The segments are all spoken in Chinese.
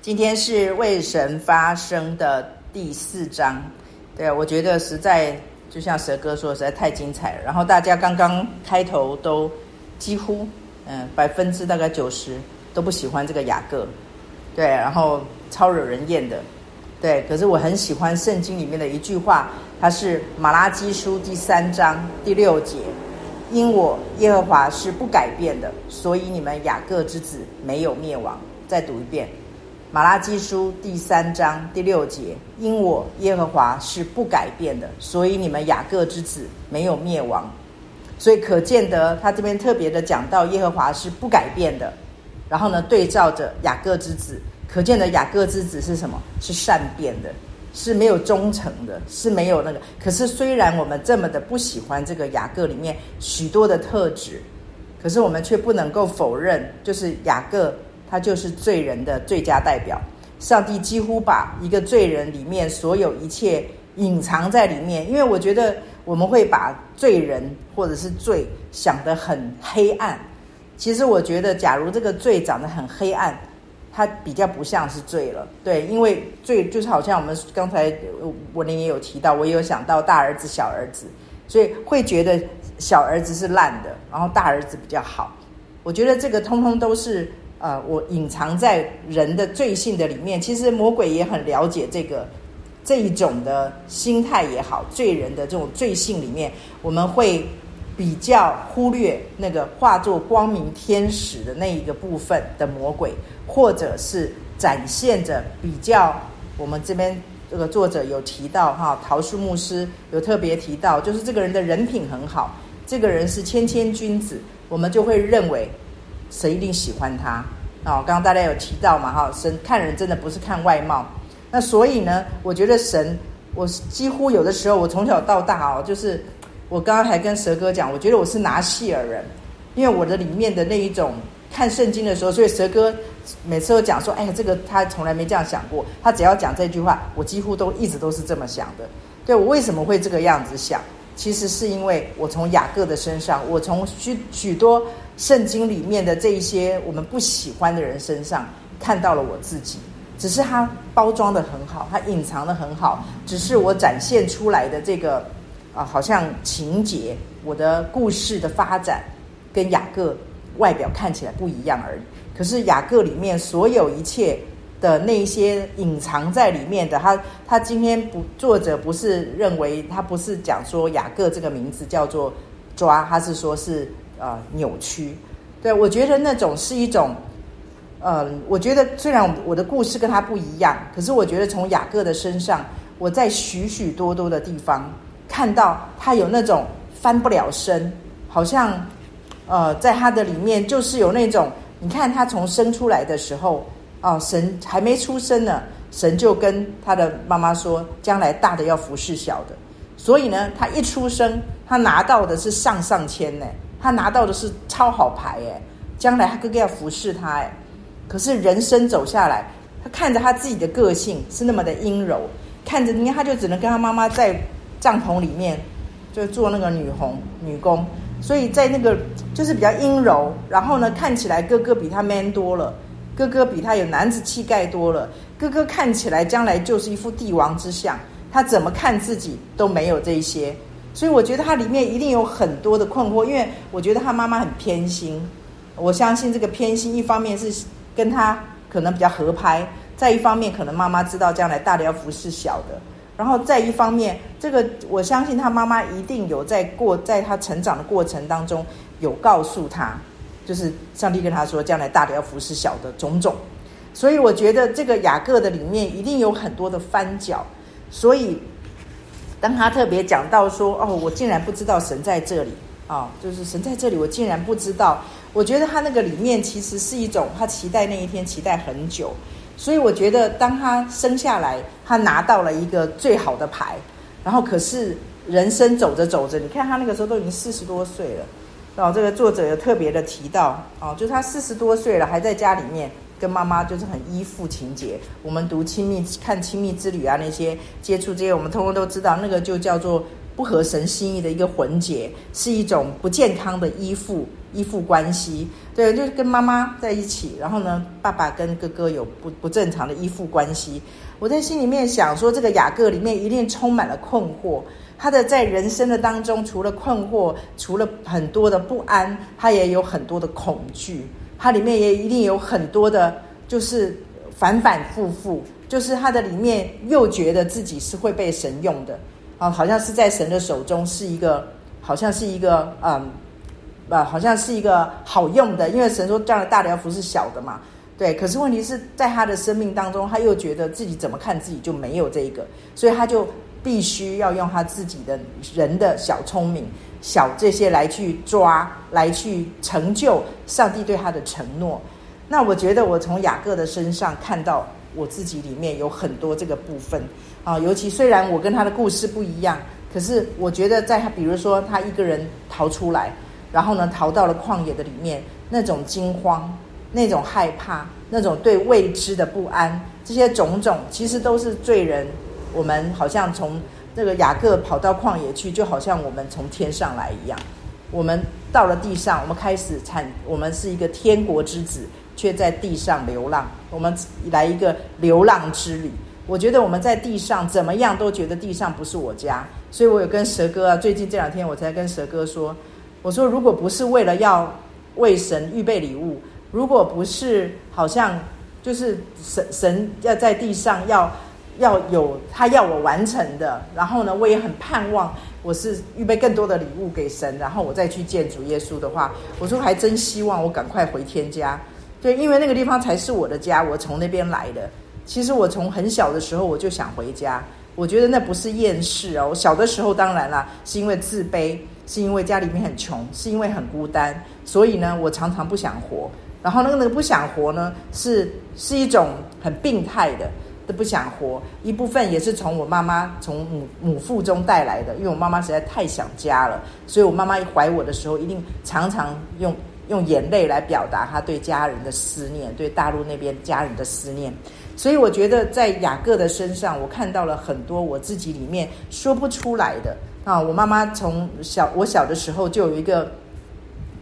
今天是为神发声的第四章，对，我觉得实在就像蛇哥说，实在太精彩了。然后大家刚刚开头都几乎，嗯，百分之大概九十都不喜欢这个雅各，对，然后超惹人厌的，对。可是我很喜欢圣经里面的一句话，它是马拉基书第三章第六节：“因我耶和华是不改变的，所以你们雅各之子没有灭亡。”再读一遍。马拉基书第三章第六节，因我耶和华是不改变的，所以你们雅各之子没有灭亡。所以可见得他这边特别的讲到耶和华是不改变的，然后呢，对照着雅各之子，可见得雅各之子是什么？是善变的，是没有忠诚的，是没有那个。可是虽然我们这么的不喜欢这个雅各里面许多的特质，可是我们却不能够否认，就是雅各。他就是罪人的最佳代表。上帝几乎把一个罪人里面所有一切隐藏在里面，因为我觉得我们会把罪人或者是罪想得很黑暗。其实我觉得，假如这个罪长得很黑暗，它比较不像是罪了。对，因为罪就是好像我们刚才我您也有提到，我也有想到大儿子、小儿子，所以会觉得小儿子是烂的，然后大儿子比较好。我觉得这个通通都是。呃，我隐藏在人的罪性的里面，其实魔鬼也很了解这个这一种的心态也好，罪人的这种罪性里面，我们会比较忽略那个化作光明天使的那一个部分的魔鬼，或者是展现着比较我们这边这个作者有提到哈，桃树牧师有特别提到，就是这个人的人品很好，这个人是谦谦君子，我们就会认为。神一定喜欢他哦，刚刚大家有提到嘛哈，神看人真的不是看外貌，那所以呢，我觉得神，我几乎有的时候，我从小到大哦，就是我刚刚还跟蛇哥讲，我觉得我是拿细耳人，因为我的里面的那一种看圣经的时候，所以蛇哥每次都讲说，哎，这个他从来没这样想过，他只要讲这句话，我几乎都一直都是这么想的。对，我为什么会这个样子想？其实是因为我从雅各的身上，我从许许多。圣经里面的这一些我们不喜欢的人身上看到了我自己，只是他包装得很好，他隐藏得很好，只是我展现出来的这个啊，好像情节，我的故事的发展跟雅各外表看起来不一样而已。可是雅各里面所有一切的那些隐藏在里面的，他他今天不，作者不是认为他不是讲说雅各这个名字叫做抓，他是说是。呃，扭曲，对，我觉得那种是一种，呃，我觉得虽然我的故事跟他不一样，可是我觉得从雅各的身上，我在许许多多的地方看到他有那种翻不了身，好像，呃，在他的里面就是有那种，你看他从生出来的时候，哦、神还没出生呢，神就跟他的妈妈说，将来大的要服侍小的，所以呢，他一出生，他拿到的是上上签呢。他拿到的是超好牌哎，将来他哥哥要服侍他哎，可是人生走下来，他看着他自己的个性是那么的阴柔，看着你看他就只能跟他妈妈在帐篷里面就做那个女红女工，所以在那个就是比较阴柔，然后呢，看起来哥哥比他 man 多了，哥哥比他有男子气概多了，哥哥看起来将来就是一副帝王之相，他怎么看自己都没有这些。所以我觉得他里面一定有很多的困惑，因为我觉得他妈妈很偏心。我相信这个偏心，一方面是跟他可能比较合拍，再一方面可能妈妈知道将来大的要服侍小的，然后再一方面，这个我相信他妈妈一定有在过，在他成长的过程当中有告诉他，就是上帝跟他说将来大的要服侍小的种种。所以我觉得这个雅各的里面一定有很多的翻角，所以。当他特别讲到说：“哦，我竟然不知道神在这里啊、哦！就是神在这里，我竟然不知道。我觉得他那个里面其实是一种他期待那一天，期待很久。所以我觉得，当他生下来，他拿到了一个最好的牌，然后可是人生走着走着，你看他那个时候都已经四十多岁了。哦，这个作者有特别的提到，哦，就是他四十多岁了，还在家里面。”跟妈妈就是很依附情节。我们读亲密看亲密之旅啊，那些接触这些，我们通通都知道，那个就叫做不合神心意的一个魂结，是一种不健康的依附依附关系。对，就是跟妈妈在一起，然后呢，爸爸跟哥哥有不不正常的依附关系。我在心里面想说，这个雅各里面一定充满了困惑。他的在人生的当中，除了困惑，除了很多的不安，他也有很多的恐惧。它里面也一定有很多的，就是反反复复，就是他的里面又觉得自己是会被神用的啊，好像是在神的手中是一个，好像是一个嗯，啊，好像是一个好用的，因为神说这样的大的要服侍小的嘛，对。可是问题是在他的生命当中，他又觉得自己怎么看自己就没有这一个，所以他就。必须要用他自己的人的小聪明、小这些来去抓，来去成就上帝对他的承诺。那我觉得我从雅各的身上看到我自己里面有很多这个部分啊，尤其虽然我跟他的故事不一样，可是我觉得在他，比如说他一个人逃出来，然后呢逃到了旷野的里面，那种惊慌、那种害怕、那种对未知的不安，这些种种其实都是罪人。我们好像从这个雅各跑到旷野去，就好像我们从天上来一样。我们到了地上，我们开始产，我们是一个天国之子，却在地上流浪。我们来一个流浪之旅。我觉得我们在地上怎么样都觉得地上不是我家，所以我有跟蛇哥啊，最近这两天我才跟蛇哥说，我说如果不是为了要为神预备礼物，如果不是好像就是神神要在地上要。要有他要我完成的，然后呢，我也很盼望我是预备更多的礼物给神，然后我再去见主耶稣的话，我说还真希望我赶快回天家，对，因为那个地方才是我的家，我从那边来的。其实我从很小的时候我就想回家，我觉得那不是厌世哦。我小的时候当然啦，是因为自卑，是因为家里面很穷，是因为很孤单，所以呢，我常常不想活。然后那个那个不想活呢，是是一种很病态的。都不想活，一部分也是从我妈妈从母母腹中带来的，因为我妈妈实在太想家了，所以我妈妈一怀我的时候，一定常常用用眼泪来表达她对家人的思念，对大陆那边家人的思念。所以我觉得在雅各的身上，我看到了很多我自己里面说不出来的啊。我妈妈从小我小的时候就有一个，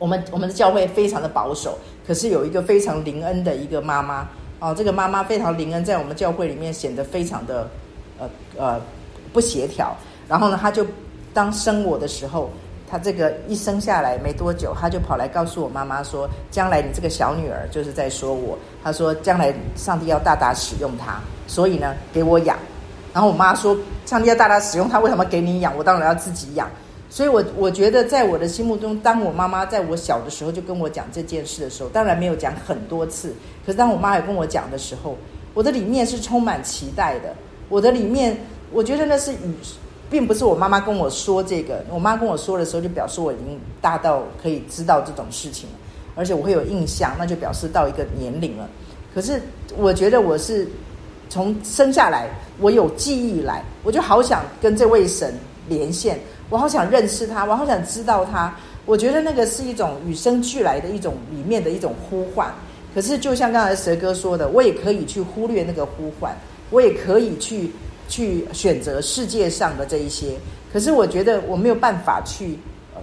我们我们的教会非常的保守，可是有一个非常灵恩的一个妈妈。哦，这个妈妈非常灵恩，在我们教会里面显得非常的，呃呃不协调。然后呢，她就当生我的时候，她这个一生下来没多久，她就跑来告诉我妈妈说，将来你这个小女儿就是在说我。她说将来上帝要大大使用她，所以呢给我养。然后我妈说，上帝要大大使用她，为什么给你养？我当然要自己养。所以我，我觉得，在我的心目中，当我妈妈在我小的时候就跟我讲这件事的时候，当然没有讲很多次。可是，当我妈也跟我讲的时候，我的里面是充满期待的。我的里面，我觉得那是与，并不是我妈妈跟我说这个。我妈跟我说的时候，就表示我已经大到可以知道这种事情，而且我会有印象，那就表示到一个年龄了。可是，我觉得我是从生下来，我有记忆来，我就好想跟这位神连线。我好想认识他，我好想知道他。我觉得那个是一种与生俱来的一种里面的一种呼唤。可是就像刚才蛇哥说的，我也可以去忽略那个呼唤，我也可以去去选择世界上的这一些。可是我觉得我没有办法去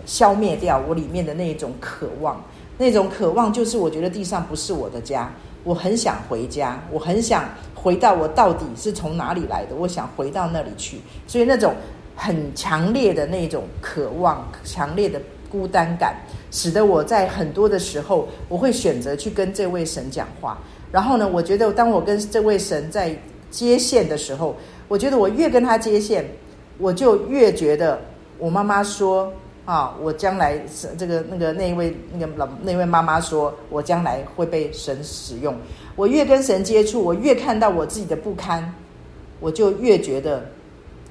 消灭掉我里面的那一种渴望。那种渴望就是我觉得地上不是我的家，我很想回家，我很想回到我到底是从哪里来的，我想回到那里去。所以那种。很强烈的那种渴望，强烈的孤单感，使得我在很多的时候，我会选择去跟这位神讲话。然后呢，我觉得当我跟这位神在接线的时候，我觉得我越跟他接线，我就越觉得我妈妈说啊，我将来是这个那个那一位那个老那位妈妈说我将来会被神使用。我越跟神接触，我越看到我自己的不堪，我就越觉得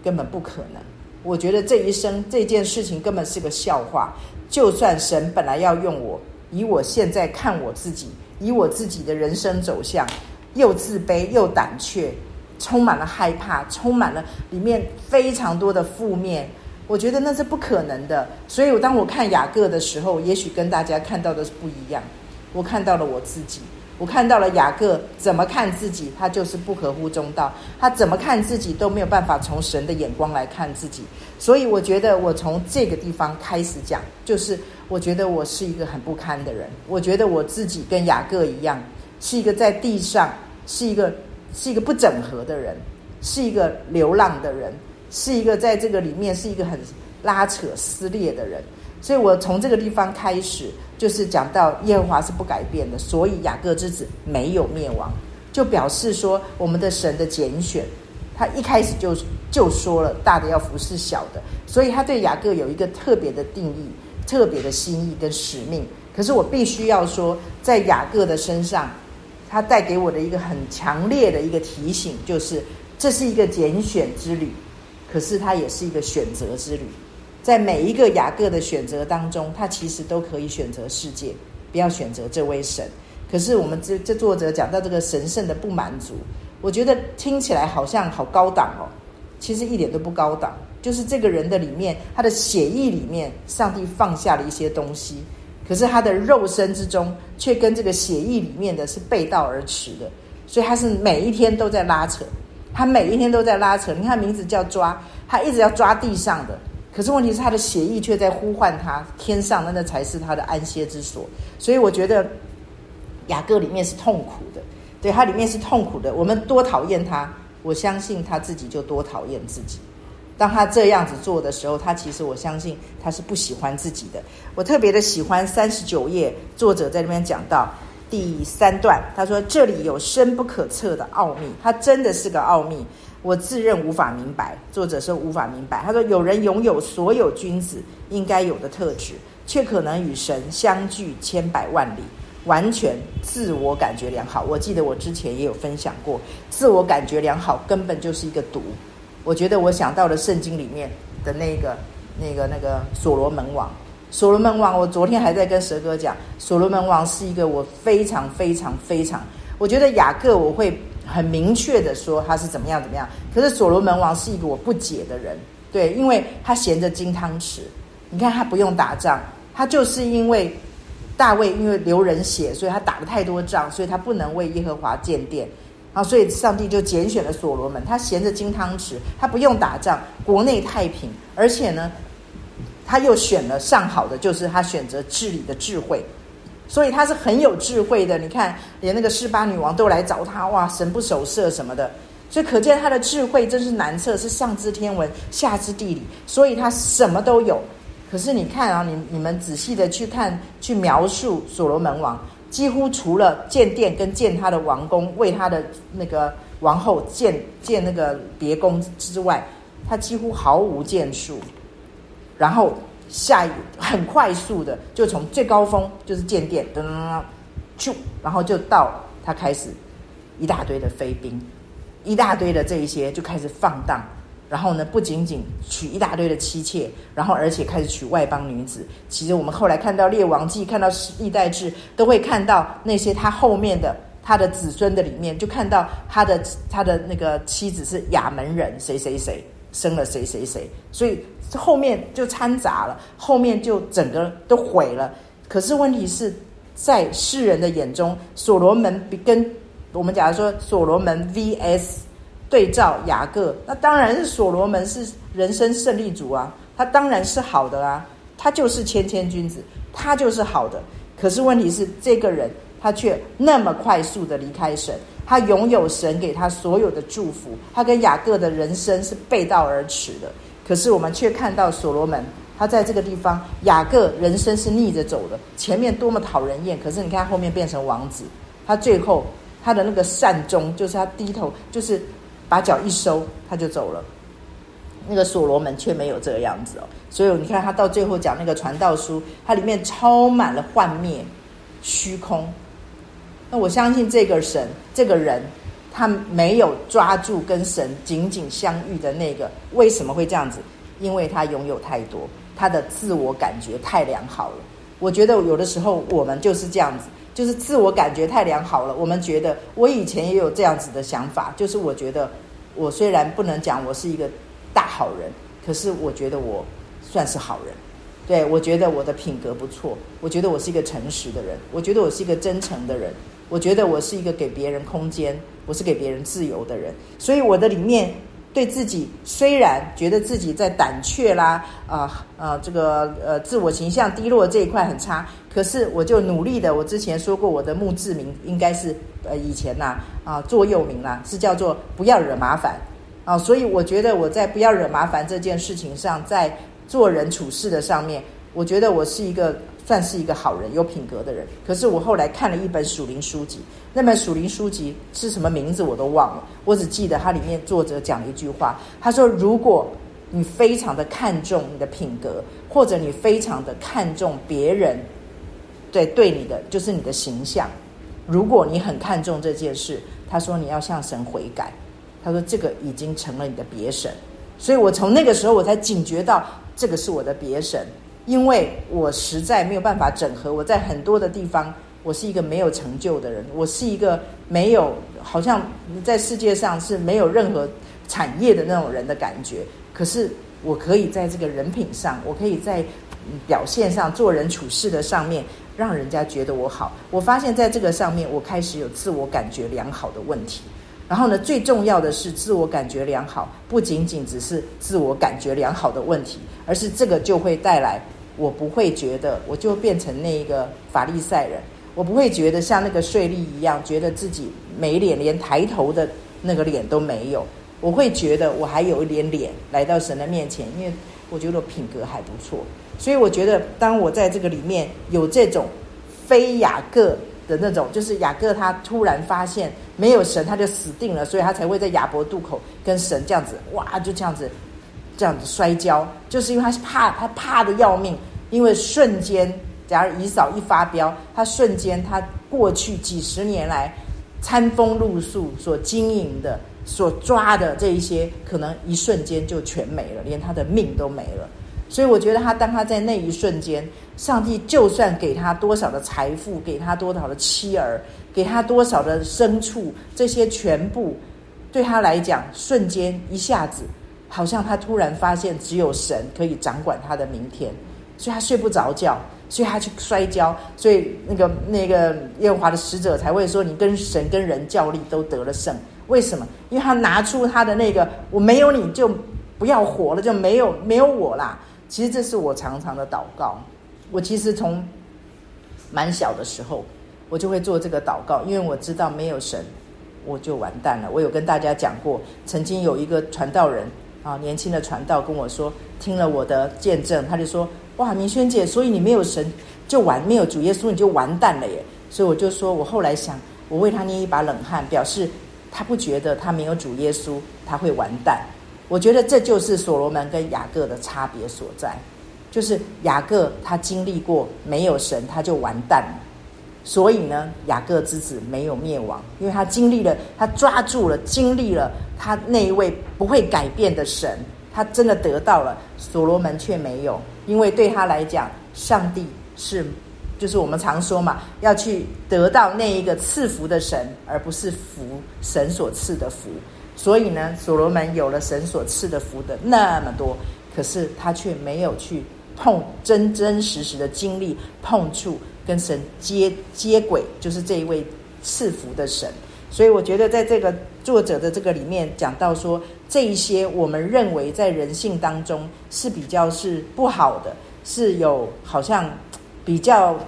根本不可能。我觉得这一生这件事情根本是个笑话。就算神本来要用我，以我现在看我自己，以我自己的人生走向，又自卑又胆怯，充满了害怕，充满了里面非常多的负面。我觉得那是不可能的。所以，当我看雅各的时候，也许跟大家看到的是不一样。我看到了我自己，我看到了雅各怎么看自己，他就是不合乎中道，他怎么看自己都没有办法从神的眼光来看自己。所以我觉得我从这个地方开始讲，就是我觉得我是一个很不堪的人，我觉得我自己跟雅各一样，是一个在地上是一个是一个不整合的人，是一个流浪的人，是一个在这个里面是一个很拉扯撕裂的人。所以我从这个地方开始，就是讲到耶和华是不改变的，所以雅各之子没有灭亡，就表示说我们的神的拣选，他一开始就就说了大的要服侍小的，所以他对雅各有一个特别的定义、特别的心意跟使命。可是我必须要说，在雅各的身上，他带给我的一个很强烈的一个提醒，就是这是一个拣选之旅，可是它也是一个选择之旅。在每一个雅各的选择当中，他其实都可以选择世界，不要选择这位神。可是我们这这作者讲到这个神圣的不满足，我觉得听起来好像好高档哦，其实一点都不高档。就是这个人的里面，他的血液里面，上帝放下了一些东西，可是他的肉身之中，却跟这个血液里面的是背道而驰的，所以他是每一天都在拉扯，他每一天都在拉扯。你看名字叫抓，他一直要抓地上的。可是问题是，他的血液却在呼唤他，天上那那才是他的安歇之所。所以我觉得雅各里面是痛苦的，对，他里面是痛苦的。我们多讨厌他，我相信他自己就多讨厌自己。当他这样子做的时候，他其实我相信他是不喜欢自己的。我特别的喜欢三十九页，作者在那边讲到第三段，他说这里有深不可测的奥秘，他真的是个奥秘。我自认无法明白，作者说无法明白。他说：“有人拥有所有君子应该有的特质，却可能与神相距千百万里，完全自我感觉良好。”我记得我之前也有分享过，自我感觉良好根本就是一个毒。我觉得我想到了圣经里面的那个、那个、那个所罗门王。所罗门王，我昨天还在跟蛇哥讲，所罗门王是一个我非常、非常、非常，我觉得雅各我会。很明确的说他是怎么样怎么样，可是所罗门王是一个我不解的人，对，因为他衔着金汤匙，你看他不用打仗，他就是因为大卫因为流人血，所以他打了太多仗，所以他不能为耶和华建殿，然后所以上帝就拣选了所罗门，他衔着金汤匙，他不用打仗，国内太平，而且呢，他又选了上好的，就是他选择治理的智慧。所以他是很有智慧的，你看，连那个示巴女王都来找他，哇，神不守舍什么的，所以可见他的智慧真是难测，是上知天文，下知地理，所以他什么都有。可是你看啊，你你们仔细的去看，去描述所罗门王，几乎除了建殿跟建他的王宫，为他的那个王后建建那个别宫之外，他几乎毫无建树，然后。下一很快速的，就从最高峰就是建殿，噔噔噔，就然后就到他开始一大堆的妃嫔，一大堆的这一些就开始放荡，然后呢，不仅仅娶一大堆的妻妾，然后而且开始娶外邦女子。其实我们后来看到列王记，看到历代志，都会看到那些他后面的他的子孙的里面，就看到他的他的那个妻子是亚门人，谁谁谁生了谁谁谁，所以。后面就掺杂了，后面就整个都毁了。可是问题是在世人的眼中，所罗门比跟我们假如说所罗门 VS 对照雅各，那当然是所罗门是人生胜利组啊，他当然是好的啊，他就是谦谦君子，他就是好的。可是问题是这个人他却那么快速的离开神，他拥有神给他所有的祝福，他跟雅各的人生是背道而驰的。可是我们却看到所罗门，他在这个地方，雅各人生是逆着走的，前面多么讨人厌，可是你看后面变成王子，他最后他的那个善终，就是他低头，就是把脚一收，他就走了。那个所罗门却没有这个样子哦，所以你看他到最后讲那个传道书，它里面充满了幻灭、虚空。那我相信这个神，这个人。他没有抓住跟神紧紧相遇的那个，为什么会这样子？因为他拥有太多，他的自我感觉太良好了。我觉得有的时候我们就是这样子，就是自我感觉太良好了。我们觉得我以前也有这样子的想法，就是我觉得我虽然不能讲我是一个大好人，可是我觉得我算是好人。对，我觉得我的品格不错，我觉得我是一个诚实的人，我觉得我是一个真诚的人。我觉得我是一个给别人空间，我是给别人自由的人，所以我的里面对自己虽然觉得自己在胆怯啦，啊、啊、这个呃自我形象低落这一块很差，可是我就努力的，我之前说过我的墓志铭应该是呃以前呐啊座右铭啦，是叫做不要惹麻烦啊，所以我觉得我在不要惹麻烦这件事情上，在做人处事的上面，我觉得我是一个。算是一个好人，有品格的人。可是我后来看了一本属灵书籍，那本属灵书籍是什么名字我都忘了，我只记得它里面作者讲了一句话，他说：“如果你非常的看重你的品格，或者你非常的看重别人对对你的就是你的形象，如果你很看重这件事，他说你要向神悔改。他说这个已经成了你的别神。所以我从那个时候我才警觉到，这个是我的别神。”因为我实在没有办法整合，我在很多的地方，我是一个没有成就的人，我是一个没有好像在世界上是没有任何产业的那种人的感觉。可是我可以在这个人品上，我可以在表现上、做人处事的上面，让人家觉得我好。我发现在这个上面，我开始有自我感觉良好的问题。然后呢，最重要的是自我感觉良好，不仅仅只是自我感觉良好的问题，而是这个就会带来我不会觉得我就变成那个法利赛人，我不会觉得像那个税吏一样，觉得自己没脸，连抬头的那个脸都没有。我会觉得我还有一点脸来到神的面前，因为我觉得品格还不错。所以我觉得，当我在这个里面有这种非雅各的那种，就是雅各他突然发现。没有神，他就死定了，所以他才会在雅博渡口跟神这样子，哇，就这样子，这样子摔跤，就是因为他是怕，他怕的要命，因为瞬间，假如以扫一发飙，他瞬间，他过去几十年来餐风露宿所经营的、所抓的这一些，可能一瞬间就全没了，连他的命都没了。所以我觉得他当他在那一瞬间，上帝就算给他多少的财富，给他多少的妻儿。给他多少的牲畜，这些全部对他来讲，瞬间一下子，好像他突然发现只有神可以掌管他的明天，所以他睡不着觉，所以他去摔跤，所以那个那个耶和华的使者才会说：“你跟神跟人较力都得了胜。”为什么？因为他拿出他的那个“我没有你就不要活了，就没有没有我啦。”其实这是我常常的祷告。我其实从蛮小的时候。我就会做这个祷告，因为我知道没有神，我就完蛋了。我有跟大家讲过，曾经有一个传道人啊，年轻的传道跟我说，听了我的见证，他就说：“哇，明轩姐，所以你没有神就完，没有主耶稣你就完蛋了耶。”所以我就说，我后来想，我为他捏一把冷汗，表示他不觉得他没有主耶稣他会完蛋。我觉得这就是所罗门跟雅各的差别所在，就是雅各他经历过没有神他就完蛋了。所以呢，雅各之子没有灭亡，因为他经历了，他抓住了，经历了他那一位不会改变的神，他真的得到了。所罗门却没有，因为对他来讲，上帝是，就是我们常说嘛，要去得到那一个赐福的神，而不是福神所赐的福。所以呢，所罗门有了神所赐的福的那么多，可是他却没有去碰真真实实的经历碰触。跟神接接轨，就是这一位赐福的神。所以我觉得，在这个作者的这个里面讲到说，这一些我们认为在人性当中是比较是不好的，是有好像比较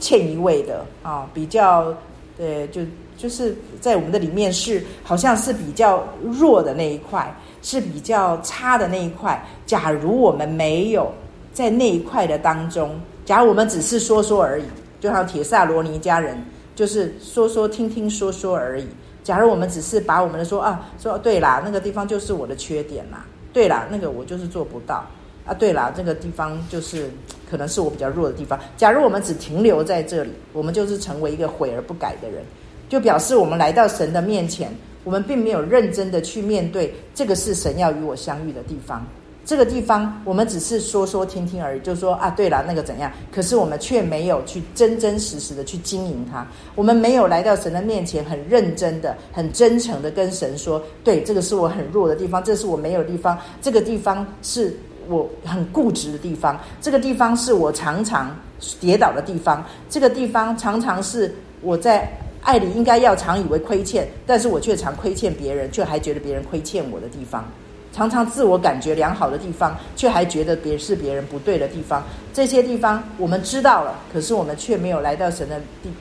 欠一位的啊，比较呃，就就是在我们的里面是好像是比较弱的那一块，是比较差的那一块。假如我们没有在那一块的当中。假如我们只是说说而已，就像铁萨罗尼家人，就是说说听听说说而已。假如我们只是把我们的说啊说对啦，那个地方就是我的缺点啦，对啦，那个我就是做不到啊，对啦，那个地方就是可能是我比较弱的地方。假如我们只停留在这里，我们就是成为一个悔而不改的人，就表示我们来到神的面前，我们并没有认真的去面对这个是神要与我相遇的地方。这个地方，我们只是说说听听而已，就说啊，对了，那个怎样？可是我们却没有去真真实实的去经营它。我们没有来到神的面前，很认真的、很真诚的跟神说：对，这个是我很弱的地方，这是我没有地方，这个地方是我很固执的地方，这个地方是我常常跌倒的地方，这个地方常常是我在。爱里应该要常以为亏欠，但是我却常亏欠别人，却还觉得别人亏欠我的地方，常常自我感觉良好的地方，却还觉得别是别人不对的地方。这些地方我们知道了，可是我们却没有来到神的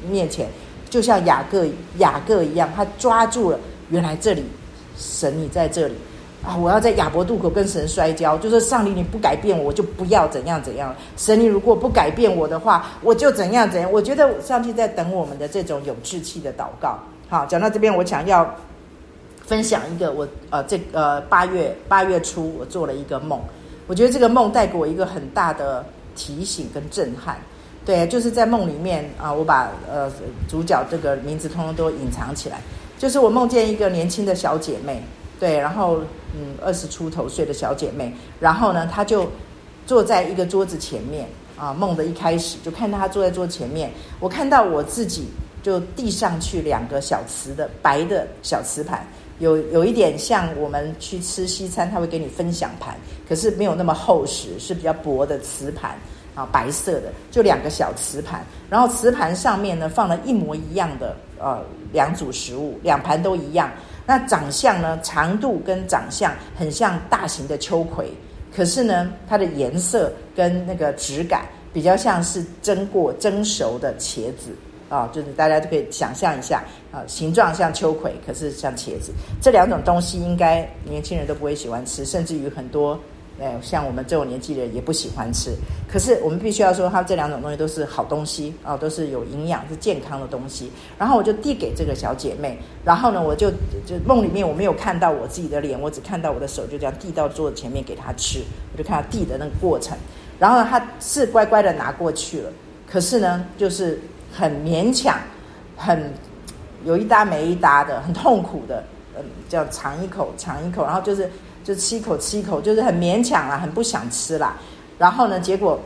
面前，就像雅各雅各一样，他抓住了，原来这里神你在这里。啊！我要在亚伯渡口跟神摔跤，就说上帝你不改变我，我就不要怎样怎样。神你如果不改变我的话，我就怎样怎样。我觉得上帝在等我们的这种有志气的祷告。好，讲到这边，我想要分享一个我呃这呃八月八月初我做了一个梦，我觉得这个梦带给我一个很大的提醒跟震撼。对，就是在梦里面啊，我把呃主角这个名字通通都隐藏起来，就是我梦见一个年轻的小姐妹。对，然后嗯，二十出头岁的小姐妹，然后呢，她就坐在一个桌子前面啊。梦的一开始就看到她坐在桌前面，我看到我自己就递上去两个小瓷的白的小瓷盘，有有一点像我们去吃西餐，他会给你分享盘，可是没有那么厚实，是比较薄的瓷盘啊，白色的，就两个小瓷盘，然后瓷盘上面呢放了一模一样的呃两组食物，两盘都一样。那长相呢？长度跟长相很像大型的秋葵，可是呢，它的颜色跟那个质感比较像是蒸过、蒸熟的茄子啊，就是大家都可以想象一下啊，形状像秋葵，可是像茄子。这两种东西应该年轻人都不会喜欢吃，甚至于很多。哎，像我们这种年纪的人也不喜欢吃，可是我们必须要说，它这两种东西都是好东西啊，都是有营养、是健康的东西。然后我就递给这个小姐妹，然后呢，我就就梦里面我没有看到我自己的脸，我只看到我的手就这样递到桌子前面给她吃，我就看她递的那个过程。然后呢，她是乖乖的拿过去了，可是呢，就是很勉强，很有一搭没一搭的，很痛苦的，嗯，叫尝一口，尝一口，然后就是。就吃一口吃一口，就是很勉强啦，很不想吃啦。然后呢，结果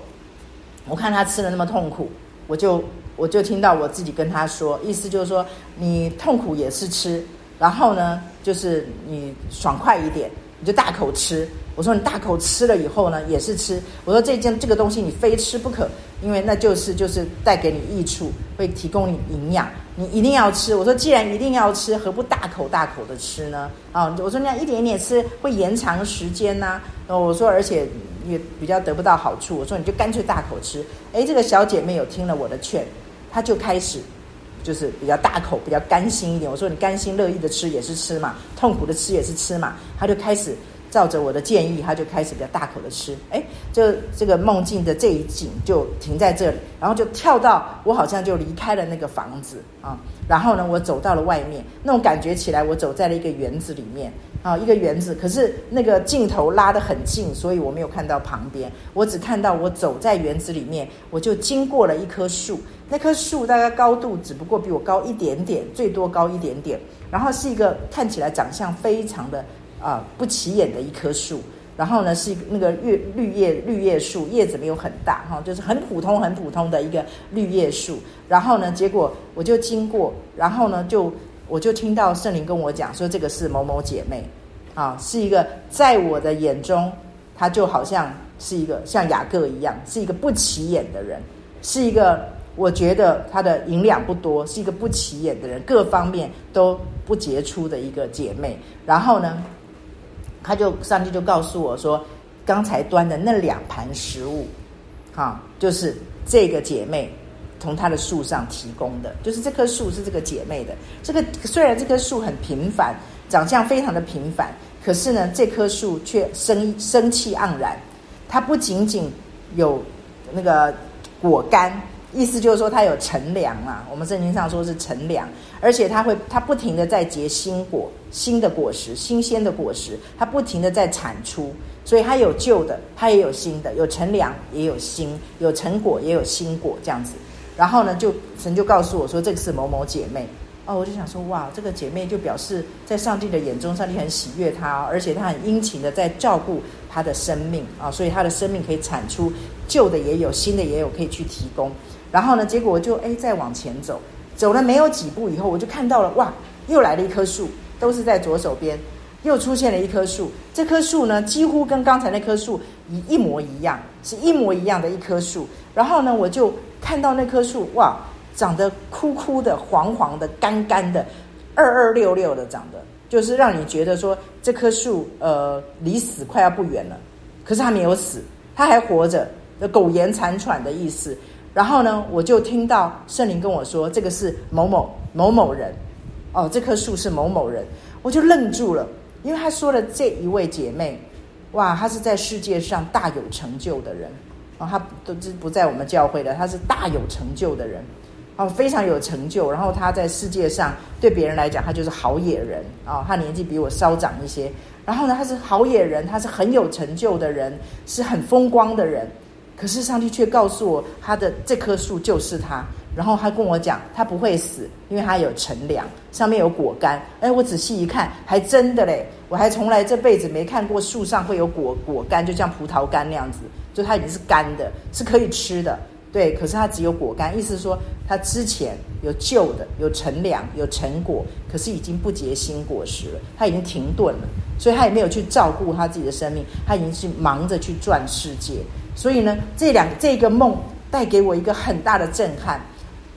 我看他吃的那么痛苦，我就我就听到我自己跟他说，意思就是说，你痛苦也是吃，然后呢，就是你爽快一点，你就大口吃。我说你大口吃了以后呢，也是吃。我说这件这个东西你非吃不可，因为那就是就是带给你益处，会提供你营养。你一定要吃，我说既然一定要吃，何不大口大口的吃呢？啊，我说那样一点一点吃会延长时间呐、啊。我说而且也比较得不到好处。我说你就干脆大口吃。诶，这个小姐妹有听了我的劝，她就开始就是比较大口，比较甘心一点。我说你甘心乐意的吃也是吃嘛，痛苦的吃也是吃嘛。她就开始。照着我的建议，他就开始比较大口的吃。哎，就这个梦境的这一景就停在这里，然后就跳到我好像就离开了那个房子啊。然后呢，我走到了外面，那种感觉起来，我走在了一个园子里面啊，一个园子。可是那个镜头拉得很近，所以我没有看到旁边，我只看到我走在园子里面，我就经过了一棵树。那棵树大概高度只不过比我高一点点，最多高一点点。然后是一个看起来长相非常的。啊，不起眼的一棵树，然后呢，是那个绿绿叶绿叶树，叶子没有很大哈，就是很普通很普通的一个绿叶树。然后呢，结果我就经过，然后呢，就我就听到圣灵跟我讲说，这个是某某姐妹，啊，是一个在我的眼中，她就好像是一个像雅各一样，是一个不起眼的人，是一个我觉得她的营养不多，是一个不起眼的人，各方面都不杰出的一个姐妹。然后呢，他就上帝就告诉我说，刚才端的那两盘食物，哈，就是这个姐妹从她的树上提供的，就是这棵树是这个姐妹的。这个虽然这棵树很平凡，长相非常的平凡，可是呢，这棵树却生生气盎然。它不仅仅有那个果干。意思就是说，它有乘凉啊。我们圣经上说是乘凉，而且它会，它不停的在结新果、新的果实、新鲜的果实，它不停的在产出，所以它有旧的，它也有新的，有乘凉也有新，有成果也有新果这样子。然后呢，就神就告诉我说，这个是某某姐妹。哦，我就想说，哇，这个姐妹就表示在上帝的眼中，上帝很喜悦她，而且她很殷勤的在照顾她的生命啊，所以她的生命可以产出旧的也有，新的也有，可以去提供。然后呢，结果我就哎再往前走，走了没有几步以后，我就看到了哇，又来了一棵树，都是在左手边，又出现了一棵树。这棵树呢，几乎跟刚才那棵树一一模一样，是一模一样的一棵树。然后呢，我就看到那棵树哇，长得枯枯的、黄黄的、干干的、二二六六的，长得就是让你觉得说这棵树呃离死快要不远了，可是它没有死，它还活着，苟延残喘的意思。然后呢，我就听到圣灵跟我说，这个是某某某某人，哦，这棵树是某某人，我就愣住了，因为他说了这一位姐妹，哇，她是在世界上大有成就的人，哦，她都不在我们教会的，她是大有成就的人，哦，非常有成就，然后她在世界上对别人来讲，她就是好野人，哦，她年纪比我稍长一些，然后呢，她是好野人，她是很有成就的人，是很风光的人。可是上帝却告诉我，他的这棵树就是他。然后他跟我讲，他不会死，因为他有乘凉，上面有果干。哎，我仔细一看，还真的嘞！我还从来这辈子没看过树上会有果果干，就像葡萄干那样子，就它已经是干的，是可以吃的。对，可是它只有果干，意思是说它之前有旧的，有乘凉，有成果，可是已经不结新果实了，它已经停顿了，所以他也没有去照顾他自己的生命，他已经是忙着去转世界。所以呢，这两这个梦带给我一个很大的震撼。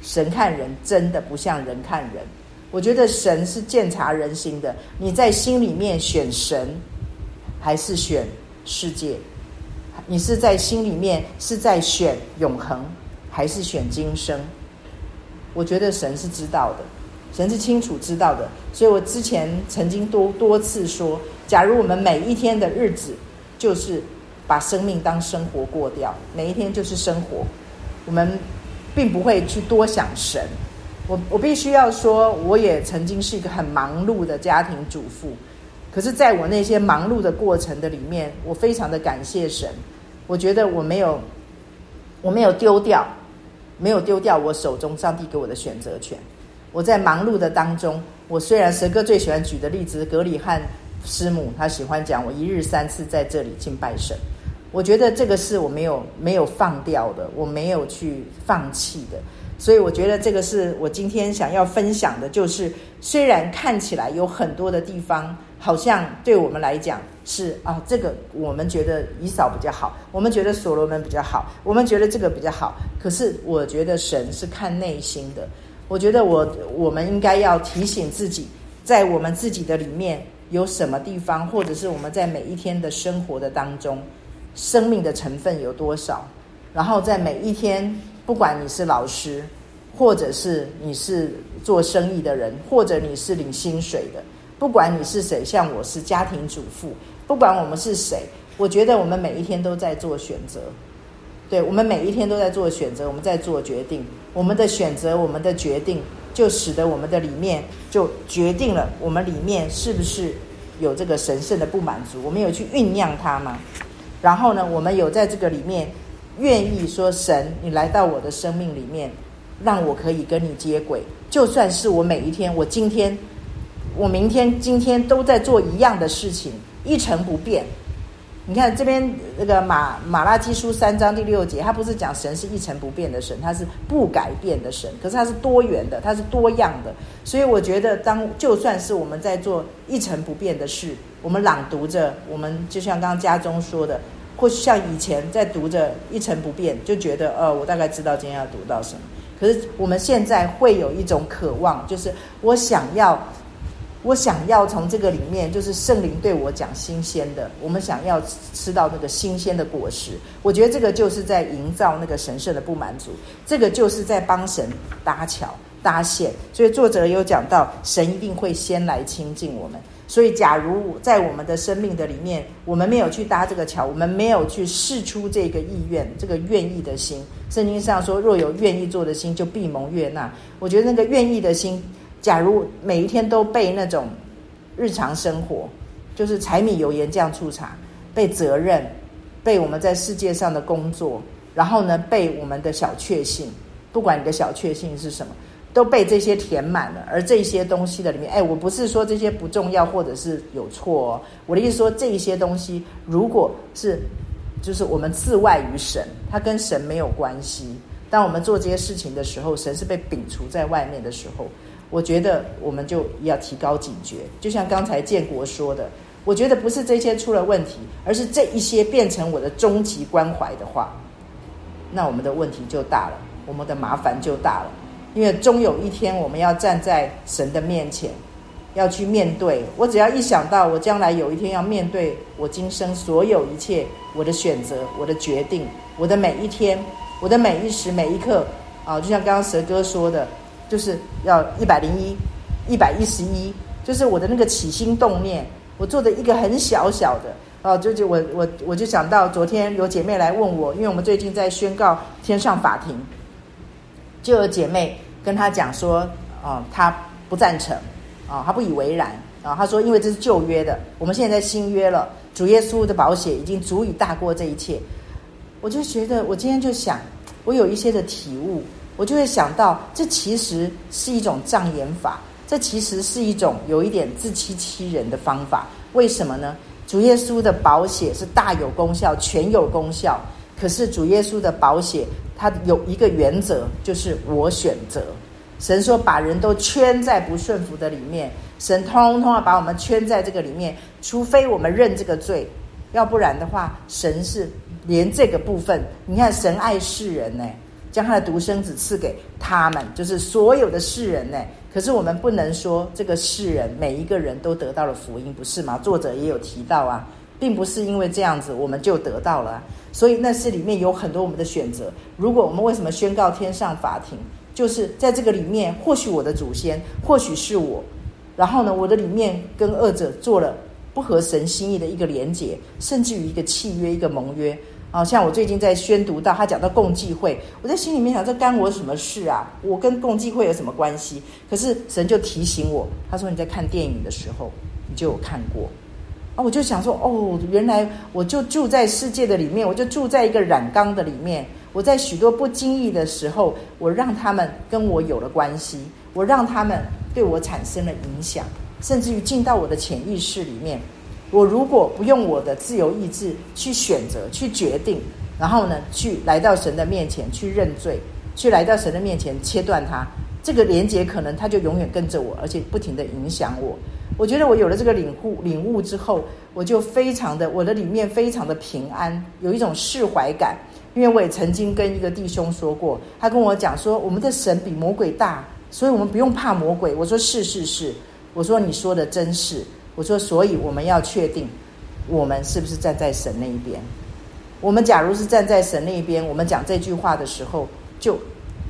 神看人真的不像人看人。我觉得神是鉴察人心的。你在心里面选神，还是选世界？你是在心里面是在选永恒，还是选今生？我觉得神是知道的，神是清楚知道的。所以我之前曾经多多次说，假如我们每一天的日子就是。把生命当生活过掉，每一天就是生活。我们并不会去多想神。我我必须要说，我也曾经是一个很忙碌的家庭主妇。可是，在我那些忙碌的过程的里面，我非常的感谢神。我觉得我没有，我没有丢掉，没有丢掉我手中上帝给我的选择权。我在忙碌的当中，我虽然蛇哥最喜欢举的例子，格里汉师母，他喜欢讲我一日三次在这里敬拜神。我觉得这个是我没有没有放掉的，我没有去放弃的，所以我觉得这个是我今天想要分享的，就是虽然看起来有很多的地方，好像对我们来讲是啊，这个我们觉得以扫比较好，我们觉得所罗门比较好，我们觉得这个比较好，可是我觉得神是看内心的，我觉得我我们应该要提醒自己，在我们自己的里面有什么地方，或者是我们在每一天的生活的当中。生命的成分有多少？然后在每一天，不管你是老师，或者是你是做生意的人，或者你是领薪水的，不管你是谁，像我是家庭主妇，不管我们是谁，我觉得我们每一天都在做选择。对，我们每一天都在做选择，我们在做决定。我们的选择，我们的决定，就使得我们的里面就决定了我们里面是不是有这个神圣的不满足。我们有去酝酿它吗？然后呢，我们有在这个里面愿意说，神，你来到我的生命里面，让我可以跟你接轨。就算是我每一天，我今天，我明天，今天都在做一样的事情，一成不变。你看这边那个马马拉基书三章第六节，他不是讲神是一成不变的神，他是不改变的神。可是他是多元的，他是多样的。所以我觉得，当就算是我们在做一成不变的事，我们朗读着，我们就像刚刚家中说的。或许像以前在读着一成不变，就觉得呃，我大概知道今天要读到什么。可是我们现在会有一种渴望，就是我想要，我想要从这个里面，就是圣灵对我讲新鲜的，我们想要吃到那个新鲜的果实。我觉得这个就是在营造那个神圣的不满足，这个就是在帮神搭桥搭线。所以作者有讲到，神一定会先来亲近我们。所以，假如在我们的生命的里面，我们没有去搭这个桥，我们没有去试出这个意愿、这个愿意的心。圣经上说，若有愿意做的心，就必蒙悦纳。我觉得那个愿意的心，假如每一天都被那种日常生活，就是柴米油盐酱醋茶，被责任，被我们在世界上的工作，然后呢，被我们的小确幸，不管你的小确幸是什么。都被这些填满了，而这些东西的里面，哎，我不是说这些不重要或者是有错哦，我的意思说，这些东西如果是，就是我们自外于神，它跟神没有关系。当我们做这些事情的时候，神是被摒除在外面的时候，我觉得我们就要提高警觉。就像刚才建国说的，我觉得不是这些出了问题，而是这一些变成我的终极关怀的话，那我们的问题就大了，我们的麻烦就大了。因为终有一天我们要站在神的面前，要去面对。我只要一想到我将来有一天要面对我今生所有一切，我的选择、我的决定、我的每一天、我的每一时每一刻啊，就像刚刚蛇哥说的，就是要一百零一、一百一十一，就是我的那个起心动念，我做的一个很小小的。哦，就就我我我就想到昨天有姐妹来问我，因为我们最近在宣告天上法庭，就有姐妹跟她讲说，哦，她不赞成，啊、哦，她不以为然，啊、哦，她说因为这是旧约的，我们现在在新约了，主耶稣的保险已经足以大过这一切。我就觉得，我今天就想，我有一些的体悟，我就会想到，这其实是一种障眼法，这其实是一种有一点自欺欺人的方法。为什么呢？主耶稣的宝血是大有功效，全有功效。可是主耶稣的宝血，它有一个原则，就是我选择。神说把人都圈在不顺服的里面，神通通要把我们圈在这个里面，除非我们认这个罪，要不然的话，神是连这个部分，你看神爱世人呢，将他的独生子赐给他们，就是所有的世人呢。可是我们不能说这个世人每一个人都得到了福音，不是吗？作者也有提到啊，并不是因为这样子我们就得到了，所以那是里面有很多我们的选择。如果我们为什么宣告天上法庭，就是在这个里面，或许我的祖先，或许是我，然后呢，我的里面跟恶者做了不合神心意的一个连结，甚至于一个契约，一个盟约。好像我最近在宣读到他讲到共济会，我在心里面想，这干我什么事啊？我跟共济会有什么关系？可是神就提醒我，他说你在看电影的时候，你就有看过啊。我就想说，哦，原来我就住在世界的里面，我就住在一个染缸的里面。我在许多不经意的时候，我让他们跟我有了关系，我让他们对我产生了影响，甚至于进到我的潜意识里面。我如果不用我的自由意志去选择、去决定，然后呢，去来到神的面前去认罪，去来到神的面前切断它，这个连接可能它就永远跟着我，而且不停地影响我。我觉得我有了这个领悟、领悟之后，我就非常的，我的里面非常的平安，有一种释怀感。因为我也曾经跟一个弟兄说过，他跟我讲说，我们的神比魔鬼大，所以我们不用怕魔鬼。我说是是是，我说你说的真是。我说，所以我们要确定，我们是不是站在神那一边？我们假如是站在神那一边，我们讲这句话的时候，就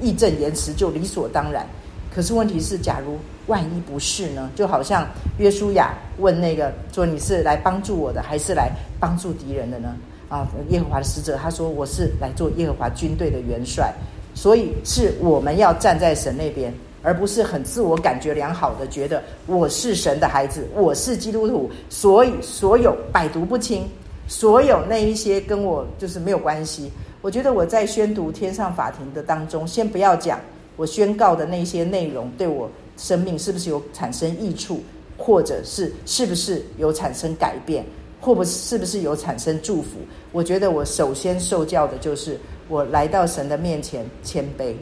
义正言辞，就理所当然。可是问题是，假如万一不是呢？就好像约书亚问那个说：“你是来帮助我的，还是来帮助敌人的呢？”啊，耶和华的使者他说：“我是来做耶和华军队的元帅。”所以是我们要站在神那边。而不是很自我感觉良好的觉得我是神的孩子，我是基督徒，所以所有百毒不侵，所有那一些跟我就是没有关系。我觉得我在宣读天上法庭的当中，先不要讲我宣告的那些内容对我生命是不是有产生益处，或者是是不是有产生改变，或不是不是有产生祝福。我觉得我首先受教的就是我来到神的面前谦卑。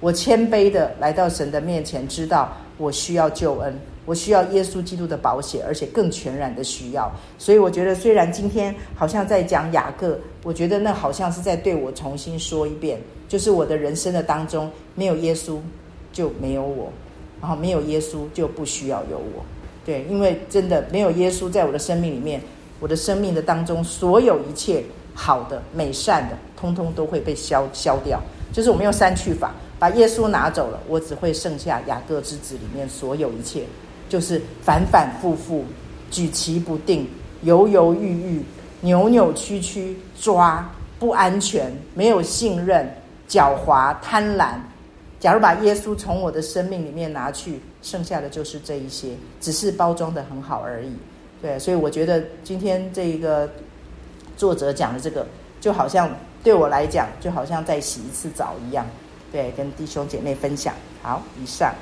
我谦卑的来到神的面前，知道我需要救恩，我需要耶稣基督的保险，而且更全然的需要。所以我觉得，虽然今天好像在讲雅各，我觉得那好像是在对我重新说一遍，就是我的人生的当中没有耶稣就没有我，然后没有耶稣就不需要有我。对，因为真的没有耶稣在我的生命里面，我的生命的当中所有一切好的、美善的，通通都会被消消掉。就是我们用删去法。把耶稣拿走了，我只会剩下雅各之子里面所有一切，就是反反复复、举棋不定、犹犹豫豫、扭扭曲曲、抓不安全、没有信任、狡猾、贪婪。假如把耶稣从我的生命里面拿去，剩下的就是这一些，只是包装得很好而已。对，所以我觉得今天这一个作者讲的这个，就好像对我来讲，就好像在洗一次澡一样。对，跟弟兄姐妹分享。好，以上。